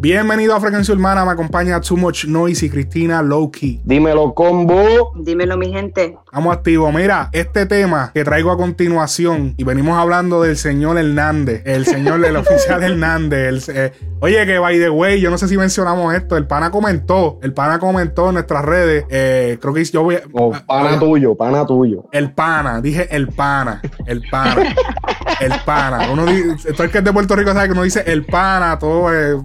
Bienvenido a Frecuencia Urbana, me acompaña Too Much Noise y Cristina Lowkey. Dímelo, combo. Dímelo, mi gente. Vamos activos. Mira, este tema que traigo a continuación, y venimos hablando del señor Hernández, el señor del oficial Hernández. eh, oye, que by the way, yo no sé si mencionamos esto, el pana comentó, el pana comentó en nuestras redes, eh, creo que yo voy a... Oh, pana ah, tuyo, pana tuyo. El pana, dije el pana, el pana, el pana. Uno dice, todo el que es de Puerto Rico sabe que uno dice el pana, todo es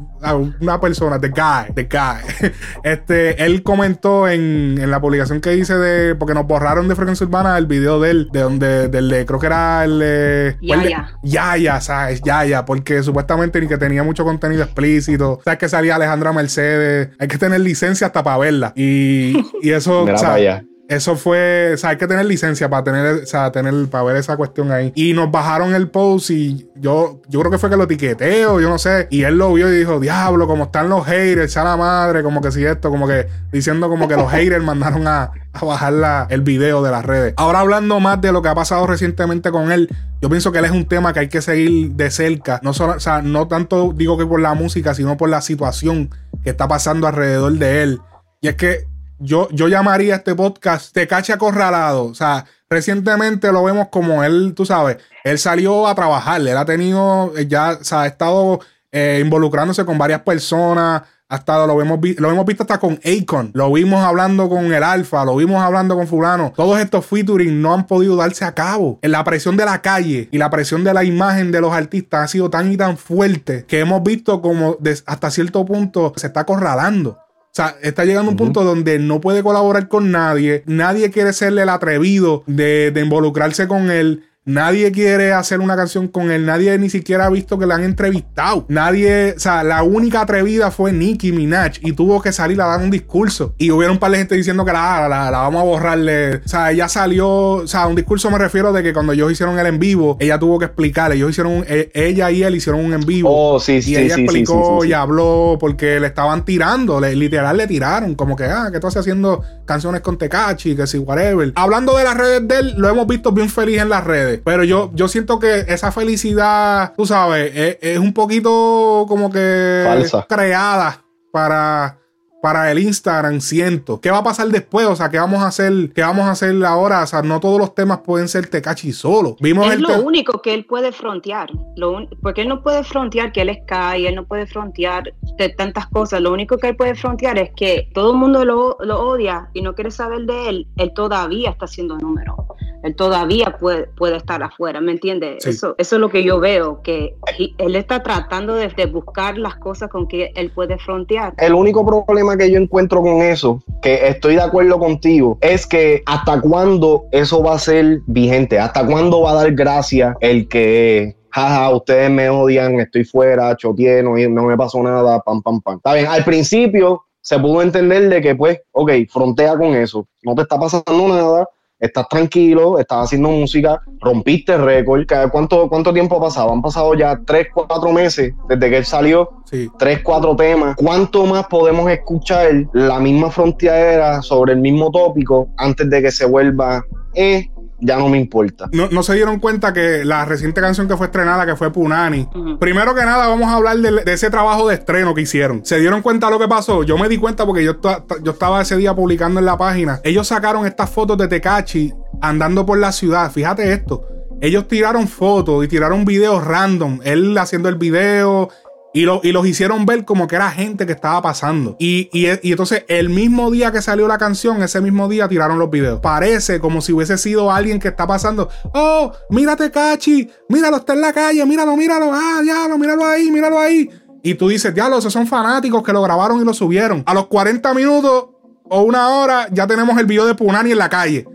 una persona, the guy, the guy. Este, él comentó en, en la publicación que hice de, porque nos borraron de Frecuencia Urbana el video de él, de donde, del de, creo que era el de... Yaya. Yaya, ¿sabes? Yaya, porque supuestamente ni que tenía mucho contenido explícito. Sabes que salía Alejandra Mercedes. Hay que tener licencia hasta para verla. Y, y eso, Mira o sea. Eso fue, o sea, hay que tener licencia para tener, o sea, tener, para ver esa cuestión ahí. Y nos bajaron el post y yo, yo creo que fue que lo etiqueteo, yo no sé. Y él lo vio y dijo, diablo, como están los haters, a la madre, como que si esto, como que diciendo como que los haters mandaron a, a bajar la- el video de las redes. Ahora hablando más de lo que ha pasado recientemente con él, yo pienso que él es un tema que hay que seguir de cerca. No solo, o sea, no tanto digo que por la música, sino por la situación que está pasando alrededor de él. Y es que yo, yo llamaría a este podcast Te Cache Acorralado. O sea, recientemente lo vemos como él, tú sabes, él salió a trabajar, él ha tenido, eh, ya, o sea, ha estado eh, involucrándose con varias personas. Ha estado, lo hemos, lo hemos visto hasta con Akon, lo vimos hablando con el Alfa, lo vimos hablando con Fulano. Todos estos featuring no han podido darse a cabo. La presión de la calle y la presión de la imagen de los artistas ha sido tan y tan fuerte que hemos visto como hasta cierto punto se está acorralando. O sea, está llegando a un punto donde no puede colaborar con nadie. Nadie quiere serle el atrevido de, de involucrarse con él. Nadie quiere hacer una canción con él. Nadie ni siquiera ha visto que le han entrevistado. Nadie, o sea, la única atrevida fue Nicki Minaj y tuvo que salir a dar un discurso. Y hubiera un par de gente diciendo que la, la, la vamos a borrarle. O sea, ella salió, o sea, un discurso me refiero de que cuando ellos hicieron el en vivo, ella tuvo que explicar. Ellos hicieron, un- e- ella y él hicieron un en vivo. Oh, sí, Y sí, ella sí, sí, explicó y habló porque le estaban tirando, le- literal le tiraron, como que, ah, que tú haces haciendo canciones con Tecachi, que si, whatever. Hablando de las redes de él, lo hemos visto bien feliz en las redes, pero yo, yo siento que esa felicidad, tú sabes, es, es un poquito como que Falsa. creada para... Para el Instagram, siento. ¿Qué va a pasar después? O sea, ¿qué vamos a hacer? ¿Qué vamos a hacer ahora? O sea, no todos los temas pueden ser Tecachi solo. Vimos Es el lo único que él puede frontear. Lo un- porque él no puede frontear que él es Kai, él no puede frontear de tantas cosas. Lo único que él puede frontear es que todo el mundo lo, lo odia y no quiere saber de él. Él todavía está haciendo números. Él todavía puede, puede estar afuera, ¿me entiendes? Sí. Eso, eso es lo que yo veo, que he- él está tratando de, de buscar las cosas con que él puede frontear. El único problema que yo encuentro con eso, que estoy de acuerdo contigo, es que hasta cuándo eso va a ser vigente, hasta cuándo va a dar gracia el que, jaja, ustedes me odian, estoy fuera, choteé, no, no me pasó nada, pam, pam, pam. Está bien, al principio se pudo entender de que, pues, ok, frontea con eso, no te está pasando nada. Estás tranquilo, estás haciendo música, rompiste récord. ¿Cada- ¿Cuánto, ¿Cuánto tiempo ha pasado? Han pasado ya tres, cuatro meses desde que él salió Sí. tres, cuatro temas. ¿Cuánto más podemos escuchar la misma frontera sobre el mismo tópico antes de que se vuelva, eh, ya no me importa? No, no se dieron cuenta que la reciente canción que fue estrenada, que fue Punani. Primero que nada, vamos a hablar de, de ese trabajo de estreno que hicieron. ¿Se dieron cuenta de lo que pasó? Yo me di cuenta porque yo, yo estaba ese día publicando en la página. Ellos sacaron estas fotos de Tecachi andando por la ciudad. Fíjate esto. Ellos tiraron fotos y tiraron videos random. Él haciendo el video. Y, lo- y los hicieron ver como que era gente que estaba pasando. Y, y, y entonces, el mismo día que salió la canción, ese mismo día tiraron los videos. Parece como si hubiese sido alguien que está pasando. Oh, mírate, Cachi. Míralo, está en la calle. Míralo, míralo. Ah, diablo, míralo ahí, míralo ahí. Y tú dices, diablo, esos son fanáticos que lo grabaron y lo subieron. A los 40 minutos o una hora ya tenemos el video de Punani en la calle.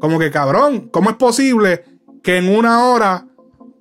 Como que cabrón, ¿cómo es posible que en una hora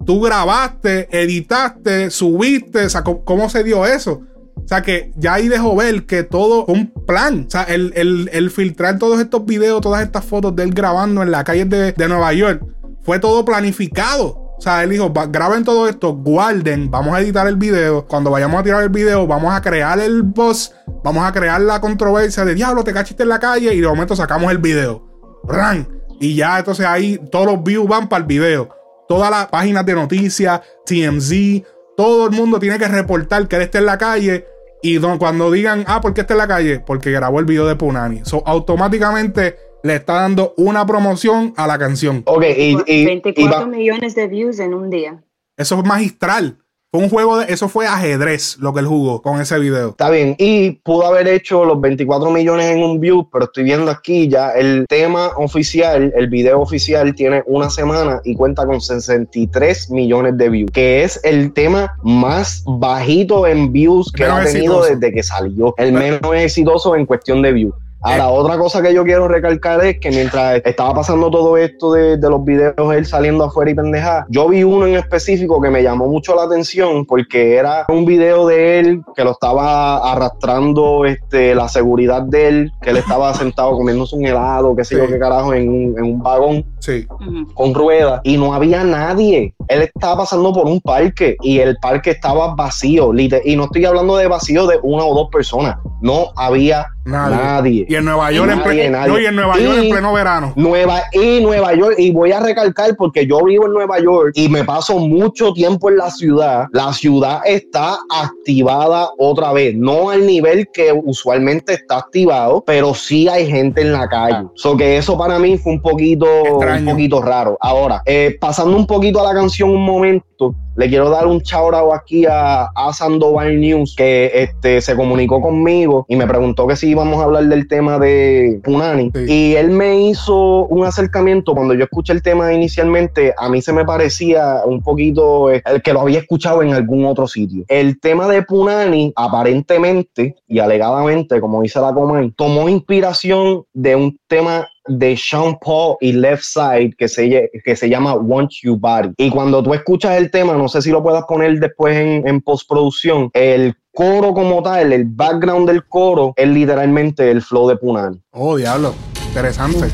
tú grabaste, editaste, subiste? O sea, ¿cómo, se dio eso? O sea, que ya ahí dejó ver que todo un plan. O sea, el, el- el filtrar todos estos videos, todas estas fotos de él grabando en la calle de, de Nueva York, fue todo planificado. O sea, él dijo, "Va- graben todo esto, guarden, vamos a editar el video. Cuando vayamos a tirar el video, vamos a crear el boss, vamos a crear la controversia de diablo, te cachiste en la calle y de momento sacamos el video. ¡Ran! Y ya entonces ahí todos los views van para el video. Todas las páginas de noticias, TMZ, todo el mundo tiene que reportar que él está en la calle. Y cuando digan, ah, ¿por qué está en la calle? Porque grabó el video de Punani. So, automáticamente le está dando una promoción a la canción. Ok, y, 24 millones de views en un día. Eso es magistral. Fue un juego de. Eso fue ajedrez lo que él jugó con ese video. Está bien. Y pudo haber hecho los 24 millones en un view, pero estoy viendo aquí ya el tema oficial, el video oficial tiene una semana y cuenta con 63 millones de views, que es el tema más bajito en views que ha tenido desde que salió. El menos exitoso en cuestión de views. Ahora, otra cosa que yo quiero recalcar es que mientras estaba pasando todo esto de, los videos él saliendo afuera y pendeja, yo vi uno en específico que me llamó mucho la atención porque era un video de él que lo estaba arrastrando este, la seguridad de él, que él estaba sentado comiéndose un helado, qué sé yo qué carajo, en un, en un vagón sí. con ruedas y no había nadie. Él estaba pasando por un parque y el parque estaba vacío, y no estoy hablando de vacío de una o dos personas, no había nadie. Y en Nueva York, en, Nueva York en pleno verano. Nueva, y Nueva York, y voy a recalcar porque yo vivo en Nueva York y me paso mucho tiempo en la ciudad. La ciudad está activada otra vez, no al nivel que usualmente está activado, pero sí hay gente en la calle. So que eso para mí fue un poquito, un poquito raro. Ahora, eh, pasando un poquito a la canción un momento, le quiero dar un chaurao aquí a, a Sandoval News, que este, se comunicó conmigo y me preguntó que si íbamos a hablar del tema de Punani. Y él me hizo un acercamiento. Cuando yo escuché el tema inicialmente, a mí se me parecía un poquito el eh, que lo había escuchado en algún otro sitio. El tema de Punani, aparentemente y alegadamente, como dice la Comay, tomó inspiración de un tema de Sean Paul y Left Side que se, que se llama Want You Body. Y cuando tú escuchas el tema, no sé si lo puedas poner después en, en postproducción, el coro como tal, el background del coro es literalmente el flow de Punani. Oh, diablo, interesante.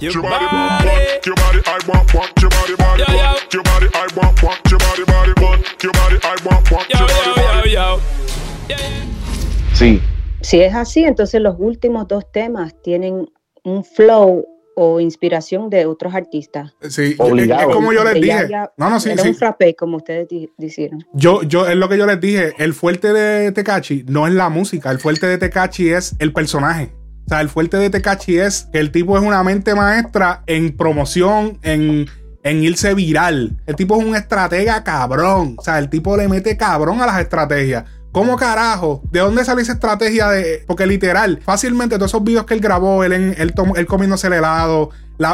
Your body, your body, I want, want your body, body, your body, I want, want your body, body, your body, I want, want your body, Sí. Si es así, entonces los últimos dos temas tienen un flow o inspiración de otros artistas. Sí, Obligado. es como yo les dije. no, no, sí, era un frappé, como ustedes dijeron. Yo, yo, es lo que yo les dije. El fuerte de Tecachi no es la música. El fuerte de Tecachi es el personaje. O sea, el fuerte de Tecachi es que el tipo es una mente maestra en promoción, en, en irse viral. El tipo es un estratega cabrón. O sea, el tipo le mete cabrón a las estrategias. ¿Cómo carajo? ¿De dónde sale esa estrategia de.? Porque literal, fácilmente todos esos videos que él grabó, él, él, él comiéndose el helado,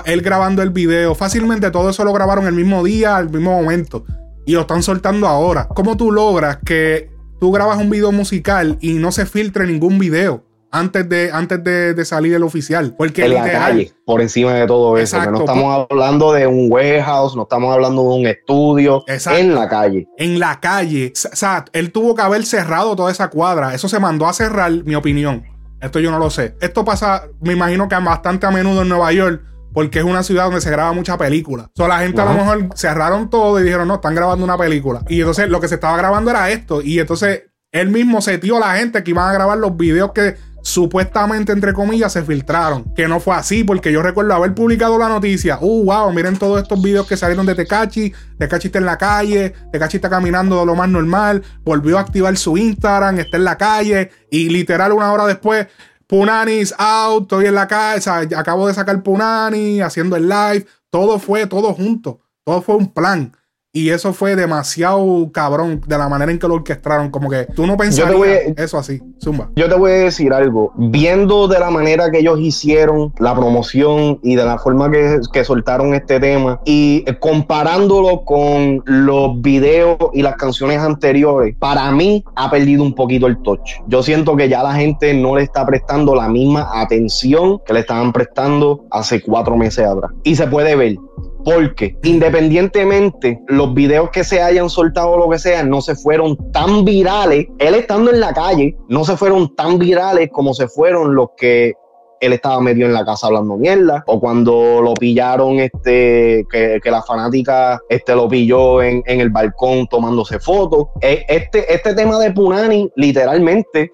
él grabando el video, fácilmente todo eso lo grabaron el mismo día, al mismo momento. Y lo están soltando ahora. ¿Cómo tú logras que tú grabas un video musical y no se filtre ningún video? Antes de, antes de, salir el oficial. Porque en la calle, por encima de todo eso. no estamos hablando de un warehouse, no estamos hablando de un estudio. En la calle. En la calle. O sea, él tuvo que haber cerrado toda esa cuadra. Eso se mandó a cerrar, mi opinión. Esto yo no lo sé. Esto pasa, me imagino que bastante a menudo en Nueva York. Porque es una ciudad donde se graba mucha película. O sea, la gente a lo mejor cerraron todo y dijeron, no, están grabando una película. Y entonces lo que se estaba grabando era esto. Y entonces él mismo se dio a la gente que iban a grabar los videos que supuestamente, entre comillas, se filtraron. Que no fue así, porque yo recuerdo haber publicado la noticia. Uh, wow, miren todos estos videos que salieron de Tecachi. Tecachi está en la calle, Tecachi está caminando de lo más normal. Volvió a activar su Instagram, está en la calle. Y literal, una hora después, Punani's out, estoy en la calle. O sea, acabo de sacar Punani, haciendo el live. Todo fue, todo junto. Todo fue un plan. Y eso fue demasiado cabrón de la manera en que lo orquestaron. Como que tú no pensarías eso así. Zumba. Yo te voy a decir algo. Viendo de la manera que ellos hicieron la promoción y de la forma que, que soltaron este tema y comparándolo con los videos y las canciones anteriores, para mí ha perdido un poquito el touch. Yo siento que ya la gente no le está prestando la misma atención que le estaban prestando hace cuatro meses atrás. Y se puede ver. Porque independientemente los videos que se hayan soltado o lo que sea, no se fueron tan virales. Él estando en la calle, no se fueron tan virales como se fueron los que él estaba medio en la casa hablando mierda, o cuando lo pillaron, este, que, que la fanática este, lo pilló en, en el balcón tomándose fotos. Eh, Este, este tema de Punani, literalmente,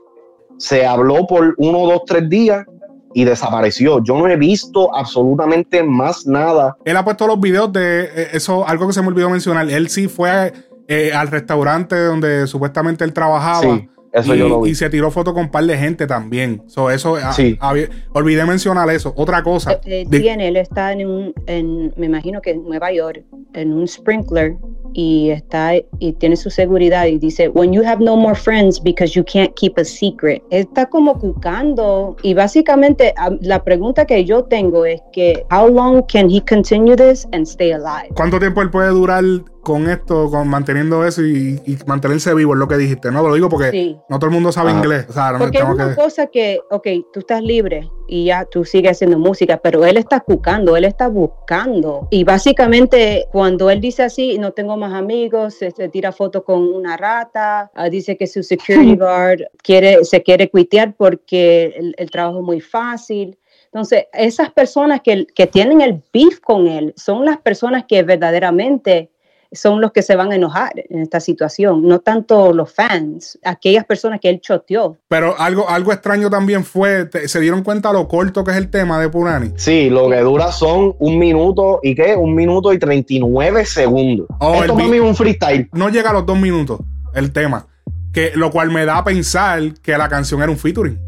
se habló por uno, dos, tres días y desapareció. Yo no he visto absolutamente más nada. Él ha puesto los videos de eh, eso, algo que se me olvidó mencionar. Él sí fue eh, al restaurante donde supuestamente él trabajaba. Sí, eso y, yo lo vi. y se tiró foto con un par de gente también. So, eso, ah, Sí. había- olvidé mencionar eso. Otra cosa. Eh, eh, de- tiene, él está en un, en, me imagino que en Nueva York, en un sprinkler y está y tiene su seguridad y dice, when you have no more friends because you can't keep a secret. Está como cucando y básicamente ah, la pregunta que yo tengo es que how long can he continue this and stay alive? ¿Cuánto tiempo él puede durar con esto, con manteniendo eso y, y mantenerse vivo? Es lo que dijiste. No, lo digo porque Sí. no todo el mundo sabe Ajá. inglés. O sea, Porque es una que. cosa que, ok, tú estás libre y ya tú sigues haciendo música, pero él está cucando, él está buscando. Y básicamente cuando él dice así, no tengo más amigos, se, se tira foto con una rata, ah, dice que su security guard quiere, se quiere cuitear porque el, el trabajo es muy fácil. Entonces, esas personas que, que tienen el beef con él son las personas que verdaderamente son los que se van a enojar en esta situación, no tanto los fans, aquellas personas que él choteó. Pero algo, algo extraño también fue, te- se dieron cuenta lo corto que es el tema de Punani. Sí, lo que dura son un minuto y qué, un minuto y 39 segundos. Oh, Esto para mí es un freestyle. No llega a los dos minutos el tema. Que, lo cual me da a pensar que la canción era un featuring.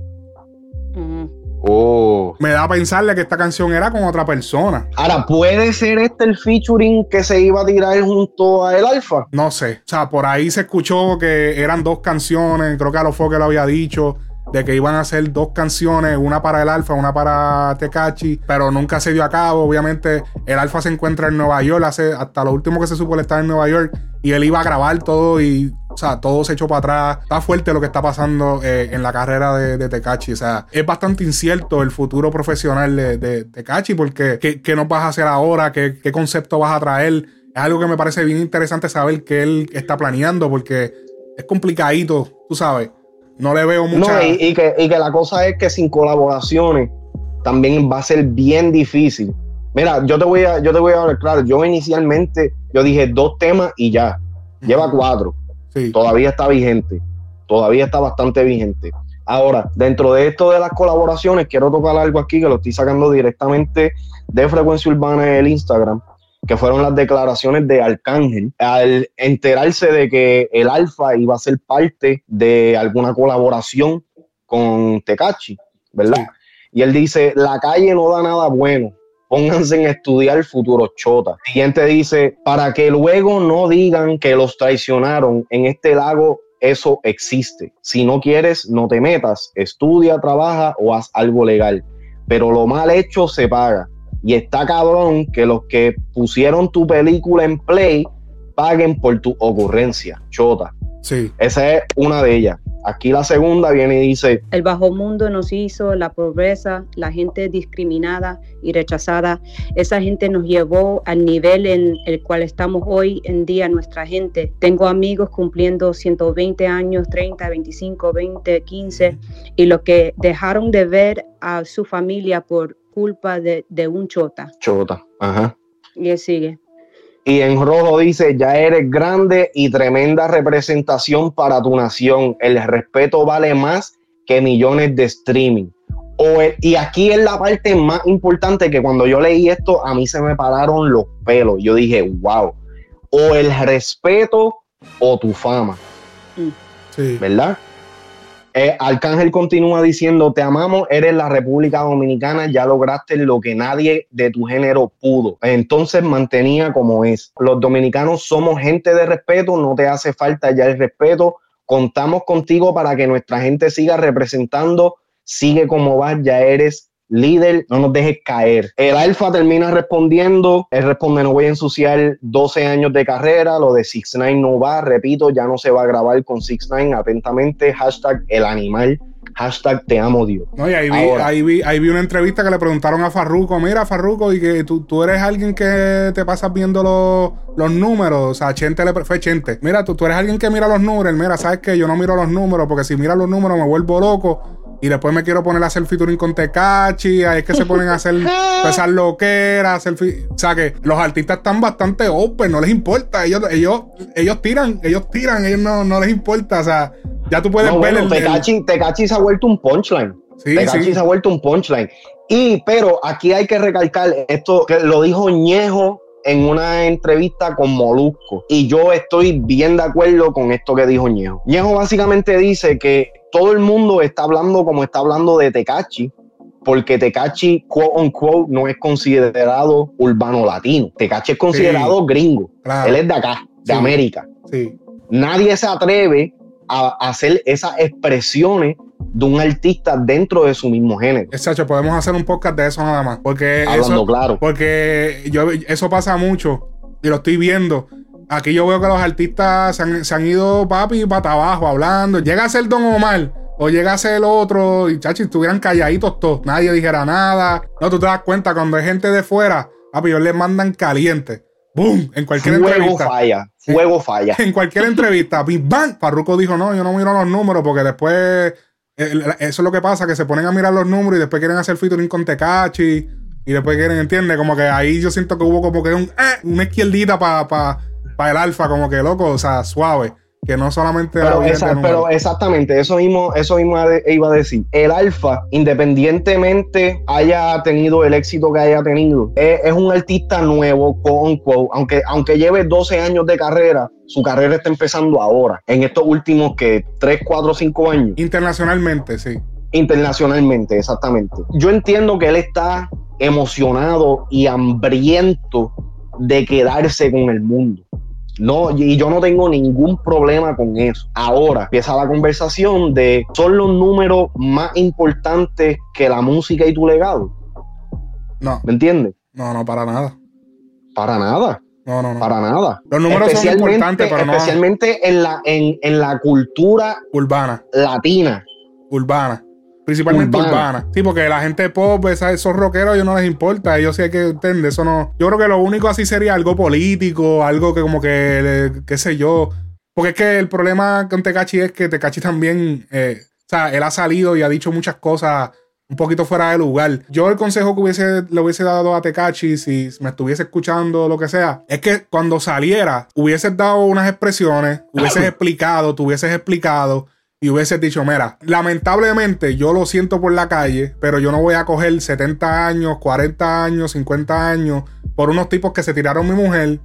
Me da a pensarle que esta canción era con otra persona. Ahora, ¿puede ser este el featuring que se iba a tirar junto a el Alfa? No sé. O sea, por ahí se escuchó que eran dos canciones. Creo que a lo fue que lo había dicho. De que iban a hacer dos canciones, una para el Alfa, una para Tecachi, pero nunca se dio a cabo. Obviamente, el Alfa se encuentra en Nueva York. Hace, hasta lo último que se supo, él estaba en Nueva York y él iba a grabar todo y, o sea, todo se echó para atrás. Está fuerte lo que está pasando eh, en la carrera de, de. O sea, es bastante incierto el futuro profesional de, de porque ¿qué, qué nos vas a hacer ahora? ¿Qué, qué concepto vas a traer? Es algo que me parece bien interesante saber que él está planeando porque es complicadito, tú sabes. No le veo mucha... No, y, y que, y que la cosa es que sin colaboraciones también va a ser bien difícil. Mira, yo te voy a, yo te voy a hablar claro. Yo inicialmente, yo dije dos temas y ya. Lleva cuatro. Sí. Todavía está vigente. Todavía está bastante vigente. Ahora, dentro de esto de las colaboraciones, quiero tocar algo aquí que lo estoy sacando directamente de Frecuencia Urbana en el Instagram, que fueron las declaraciones de Arcángel al enterarse de que el Alfa iba a ser parte de alguna colaboración con Tecachi, ¿verdad? Sí. Y él dice, la calle no da nada bueno, pónganse en estudiar futuro chota. Siguiente dice, para que luego no digan que los traicionaron en este lago, eso existe. Si no quieres, no te metas, estudia, trabaja o haz algo legal. Pero lo mal hecho se paga. Y está cabrón que los que pusieron tu película en play paguen por tu ocurrencia, chota. Sí. Esa es una de ellas. Aquí la segunda viene y dice, El bajo mundo nos hizo la pobreza, la gente discriminada y rechazada. Esa gente nos llevó al nivel en el cual estamos hoy en día nuestra gente. Tengo amigos cumpliendo 120 años, 30, 25, 20, 15 y lo que dejaron de ver a su familia por culpa de, de un chota. chota. Ajá. Y él sigue. Y en rojo dice, ya eres grande y tremenda representación para tu nación. El respeto vale más que millones de streaming. O el- y aquí es la parte más importante que cuando yo leí esto, a mí se me pararon los pelos. Yo dije, wow. O el respeto o tu fama, Sí. ¿verdad? Eh, Arcángel continúa diciendo, te amamos, eres la República Dominicana, ya lograste lo que nadie de tu género pudo. Entonces mantenía como es. Los dominicanos somos gente de respeto, no te hace falta ya el respeto. Contamos contigo para que nuestra gente siga representando, sigue como vas, ya eres líder, no nos dejes caer. El Alfa termina respondiendo, él responde, no voy a ensuciar 12 años de carrera, lo de 6 9 no va, repito, ya no se va a grabar con 6 9 atentamente, hashtag el animal, hashtag te amo Dios. No, y ahí vi, Ahora. ahí, vi, ahí vi una entrevista que le preguntaron a Farruko, mira Farruko, y que tú, tú eres alguien que te pasas viendo los, los números, o sea, Chente le, fue Chente, mira, tú, tú eres alguien que mira los números, mira, sabes que yo no miro los números, porque si mira los números me vuelvo loco, y después me quiero poner a hacer featuring con Tecachi, ahí es que se ponen a hacer esas loqueras, hacer o sea que los artistas están bastante open, no les importa, ellos, ellos, ellos tiran, ellos tiran, ellos no, no les importa, o sea, ya tú puedes No, ver bueno, el, el- Tecachi, Tecachi se ha vuelto un punchline. sí, Tecachi sí. se ha vuelto un punchline. Y, pero aquí hay que recalcar esto que lo dijo Ñejo en una entrevista con Molusco. Y yo estoy bien de acuerdo con esto que dijo Ñejo. Ñejo básicamente dice que todo el mundo está hablando como está hablando de Tecachi. Porque Tecachi, quote unquote, no es considerado urbano latino. Tecachi es considerado gringo. Claro. Él es de acá, de Sí. América Sí. nadie se atreve a hacer esas expresiones de un artista dentro de su mismo género. Exacto, podemos hacer un podcast de eso nada más. Porque Hablando eso, claro. porque yo, eso pasa mucho y lo estoy viendo. Aquí yo veo que los artistas se han, se han ido, papi, para abajo hablando. Llega a ser Don Omar o llega a ser el otro y chachi, estuvieran calladitos todos. Nadie dijera nada. No, tú te das cuenta cuando hay gente de fuera, papi, ellos les mandan caliente. ¡Boom! En cualquier Fuego entrevista. falla, fuego falla. En cualquier entrevista, ¡bim, bam! Farruko dijo, no, yo no miro los números porque después, eso es lo que pasa, que se ponen a mirar los números y después quieren hacer featuring con Tecachi y después quieren, ¿entiendes? Como que ahí yo siento que hubo como que un, eh, una izquierdita para el alfa, como que loco, o sea, suave, que no solamente Pero, esa- exactamente, eso mismo, eso mismo iba a decir. El Alfa, independientemente haya tenido el éxito que haya tenido, es, es un artista nuevo, quote unquote, aunque, aunque lleve 12 años de carrera, su carrera está empezando ahora, en estos últimos que 3, 4, 5 años. Internacionalmente, sí. Internacionalmente, exactamente. Yo entiendo que él está emocionado y hambriento de quedarse con el mundo. No, y yo no tengo ningún problema con eso. Ahora empieza la conversación de son los números más importantes que la música y tu legado. No, ¿Me entiendes? no, no, para nada. Para nada, No, no, no. para nada. Los números son Especialmente- importantes, pero no Especialmente en la, en, en la cultura urbana. latina. Urbana. Principalmente urbana. Urbana. Sí, porque la gente pop, esa- esos rockeros, a ellos no les importa. Ellos sí hay que entender. Eso no. Yo creo que lo único así sería algo político, algo que como que, qué sé yo. Porque es que el problema con Tecachi es que Tecachi también, eh, o sea, él ha salido y ha dicho muchas cosas un poquito fuera de lugar. Yo el consejo que hubiese, le hubiese dado a Tecachi, si me estuviese escuchando o lo que sea, es que cuando saliera, hubieses dado unas expresiones, hubieses explicado, te hubieses explicado y hubieses dicho, mira, lamentablemente yo lo siento por la calle, pero yo no voy a coger 70 años, 40 años, 50 años por unos tipos que se tiraron mi mujer,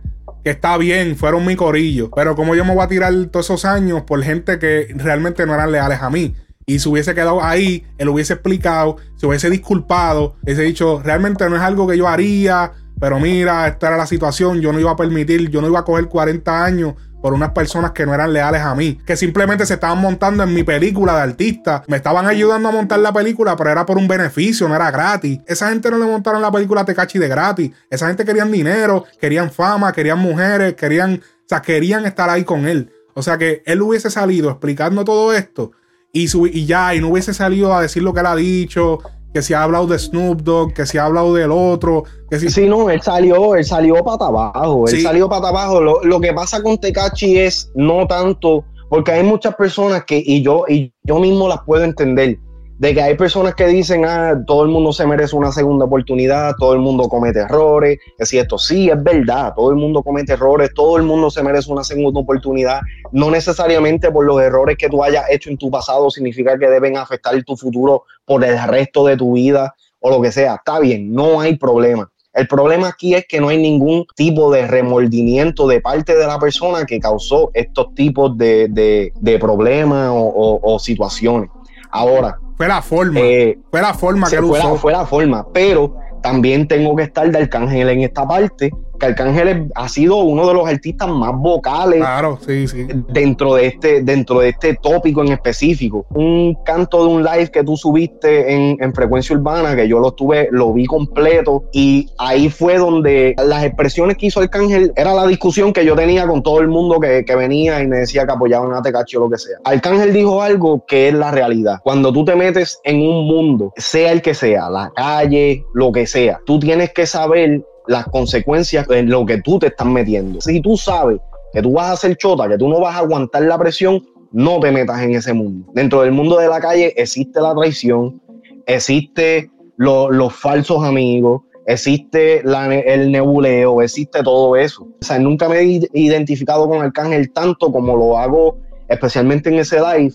que está bien, fueron mi corillo, pero como yo me voy a tirar todos esos años por gente que realmente no eran leales a mí. Y se hubiese quedado ahí, él hubiese explicado, se hubiese disculpado, hubiese dicho, realmente no es algo que yo haría, pero mira, esta era la situación, yo no iba a permitir, yo no iba a coger 40 años por unas personas que no eran leales a mí, que simplemente se estaban montando en mi película de artista, me estaban ayudando a montar la película, pero era por un beneficio, no era gratis. Esa gente no le montaron la película a Tecachi de gratis, esa gente querían dinero, querían fama, querían mujeres, querían, o sea, querían estar ahí con él. O sea que él hubiese salido explicando todo esto y, su- y ya, y no hubiese salido a decir lo que él ha dicho, que si ha hablado de Snoop Dogg, que si ha hablado del otro, que si... Sí, no, él salió, él salió para abajo, él Sí. salió para abajo. Lo, lo que pasa con Tecachi es no tanto, porque hay muchas personas que, y yo, y yo mismo las puedo entender, de que hay personas que dicen, ah, todo el mundo se merece una segunda oportunidad, todo el mundo comete errores, que si esto sí es verdad, todo el mundo comete errores, todo el mundo se merece una segunda oportunidad, no necesariamente por los errores que tú hayas hecho en tu pasado significa que deben afectar tu futuro por el resto de tu vida o lo que sea, está bien, no hay problema. El problema aquí es que no hay ningún tipo de remordimiento de parte de la persona que causó estos tipos de, de- de problemas o situaciones. Ahora, Fue la forma, eh, fue la forma que él fue, la, fue la forma, pero también tengo que estar de Arcángel en esta parte, que Arcángel ha sido uno de los artistas más vocales Claro, sí, sí. dentro de este dentro de este tópico en específico. Un canto de un live que tú subiste en, en frecuencia urbana, que yo lo tuve, lo vi completo, y ahí fue donde las expresiones que hizo Arcángel era la discusión que yo tenía con todo el mundo que, que venía y me decía que apoyaban a Tecachi o lo que sea. Arcángel dijo algo que es la realidad. Cuando tú te metes en un mundo, sea el que sea, la calle, lo que sea, tú tienes que saber las consecuencias de lo que tú te estás metiendo. Si tú sabes que tú vas a hacer chota, que tú no vas a aguantar la presión, no te metas en ese mundo. Dentro del mundo de la calle existe la traición, existe los falsos amigos, existe el nebuleo, existe todo eso. O sea, nunca me he identificado con Arcángel tanto como lo hago especialmente en ese live,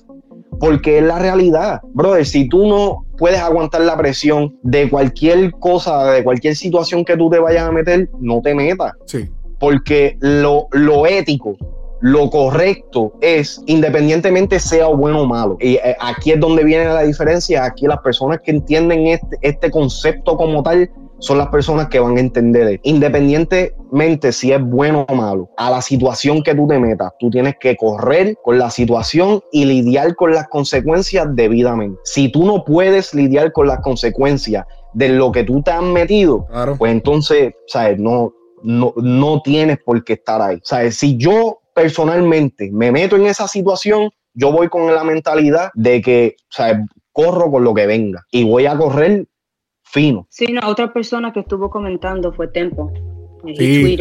porque es la realidad. Brother, si tú no puedes aguantar la presión de cualquier cosa, de cualquier situación que tú te vayas a meter, no te metas. Sí. Porque lo, lo ético, lo correcto es, independientemente sea bueno o malo. Y eh, aquí es donde viene la diferencia. Aquí las personas que entienden este, este concepto como tal son las personas que van a entender, independientemente si es bueno o malo, a la situación que tú te metas, tú tienes que correr con la situación y lidiar con las consecuencias debidamente. Si tú no puedes lidiar con las consecuencias de lo que tú te has metido, pues entonces, ¿sabes? No, no, no tienes por qué estar ahí. ¿Sabes? Si yo personalmente me meto en esa situación, yo voy con la mentalidad de que, ¿sabes? Corro con lo que venga y voy a correr fino. Sí, no, otra persona que estuvo comentando fue Tempo. Sí,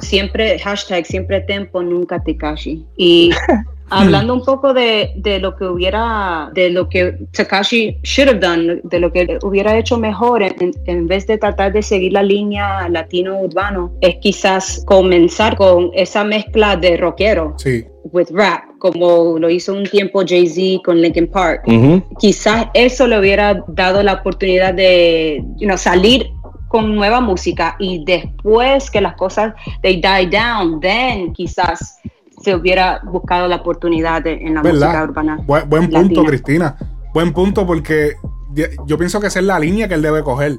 siempre, hashtag, siempre Tempo, nunca Tekashi. Y hablando un poco de, de, lo que hubiera, de lo que Takashi should have done, de lo que hubiera hecho mejor en, en, vez de tratar de seguir la línea latino urbano, es quizás comenzar con esa mezcla de rockero. Sí. With rap, como lo hizo un tiempo Jay-Z con Linkin Park. Quizás eso le hubiera dado la oportunidad de you know, salir con nueva música y después que las cosas they die down, then quizás se hubiera buscado la oportunidad en la música urbana. buen punto, Cristina. Buen punto porque yo pienso que esa es la línea que él debe coger.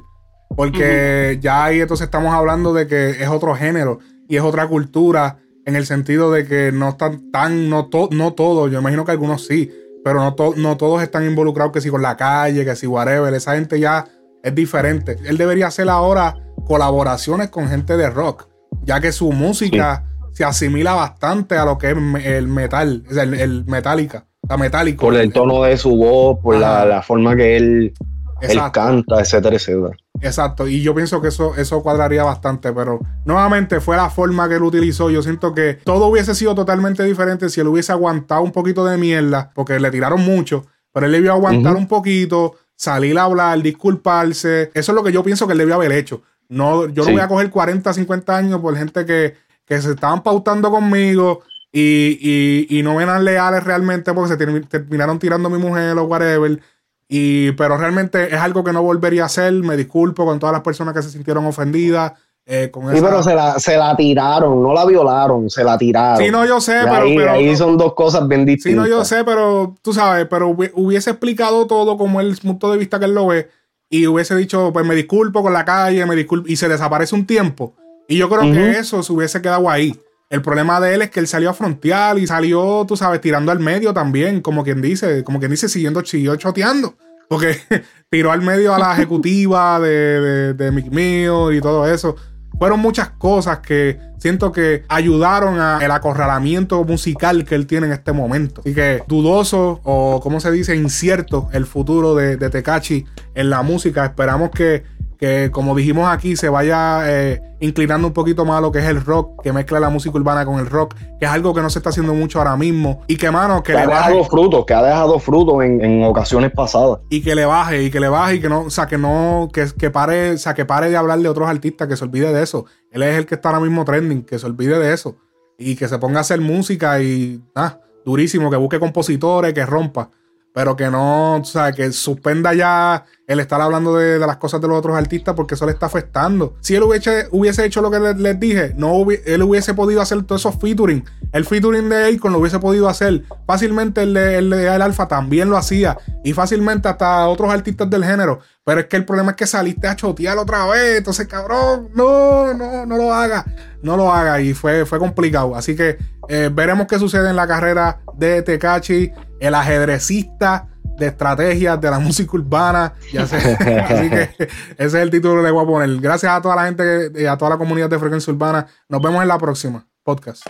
Porque ya ahí entonces estamos hablando de que es otro género y es otra cultura en el sentido de que no están tan, no, no todos, yo imagino que algunos sí, pero no, no todos están involucrados que si con la calle, que si whatever, esa gente ya es diferente. Él debería hacer ahora colaboraciones con gente de rock, ya que su música se asimila bastante a lo que es el metal, el, el metálica, la metálico. Por el tono de su voz, por la, forma que él, él, canta, etcétera, etcétera. Exacto, y yo pienso que eso, eso cuadraría bastante, pero nuevamente fue la forma que él utilizó. Yo siento que todo hubiese sido totalmente diferente si él hubiese aguantado un poquito de mierda, porque le tiraron mucho, pero él debió aguantar un poquito, salir a hablar, disculparse. Eso es lo que yo pienso que él debió haber hecho. No, yo no voy a coger 40, 50 años por gente que, que se estaban pautando conmigo y, y, y no eran leales realmente porque se terminaron tirando a mi mujer o whatever. Y, pero realmente es algo que no volvería a hacer. Me disculpo con todas las personas que se sintieron ofendidas. Eh, con sí, pero se la, se la, tiraron, no la violaron, se la tiraron. Sí, no, yo sé, pero, ahí, ahí, son dos cosas bien distintas. Sí, no, yo sé, pero tú sabes, pero hubiese explicado todo como el punto de vista que él lo ve y hubiese dicho, pues me disculpo con la calle, me disculpo, y se desaparece un tiempo. Y yo creo que eso se hubiese quedado ahí. El problema de él es que él salió a frontear y salió, tú sabes, tirando al medio también, como quien dice, como quien dice, siguiendo, siguió choteando. Porque tiró al medio a la ejecutiva de, de, de Mick y todo eso. Fueron muchas cosas que siento que ayudaron al acorralamiento musical que él tiene en este momento. Así que dudoso o, como se dice, incierto el futuro de, de Tekachi en la música. Esperamos que que como dijimos aquí se vaya eh, inclinando un poquito más a lo que es el rock, que mezcla la música urbana con el rock, que es algo que no se está haciendo mucho ahora mismo. Y que mano que, le ha dejado frutos, que ha dejado frutos en, ocasiones pasadas. Y que le baje y que le baje y que no, o sea que no que, que pare, o sea que pare de hablar de otros artistas, que se olvide de eso. Él es el que está ahora mismo trending, que se olvide de eso. Y que se ponga a hacer música y ah, durísimo, que busque compositores, que rompa pero que no, o sea, que suspenda ya el estar hablando de, las cosas de los otros artistas porque eso le está afectando. Si él hubiese, hubiese hecho lo que les, dije, no él hubiese podido hacer todos esos featuring. El featuring de Akon lo hubiese podido hacer. Fácilmente el de, el Alfa también lo hacía. Y fácilmente hasta otros artistas del género. Pero es que el problema es que saliste a chotear otra vez. Entonces, cabrón, no, no, no lo haga. No lo haga. Y fue, fue complicado. Así que eh, veremos qué sucede en la carrera de Tekachi el ajedrecista de estrategias de la música urbana. Ya sé. Así que ese es el título que le voy a poner. Gracias a toda la gente y a toda la comunidad de frecuencia urbana. Nos vemos en la próxima podcast.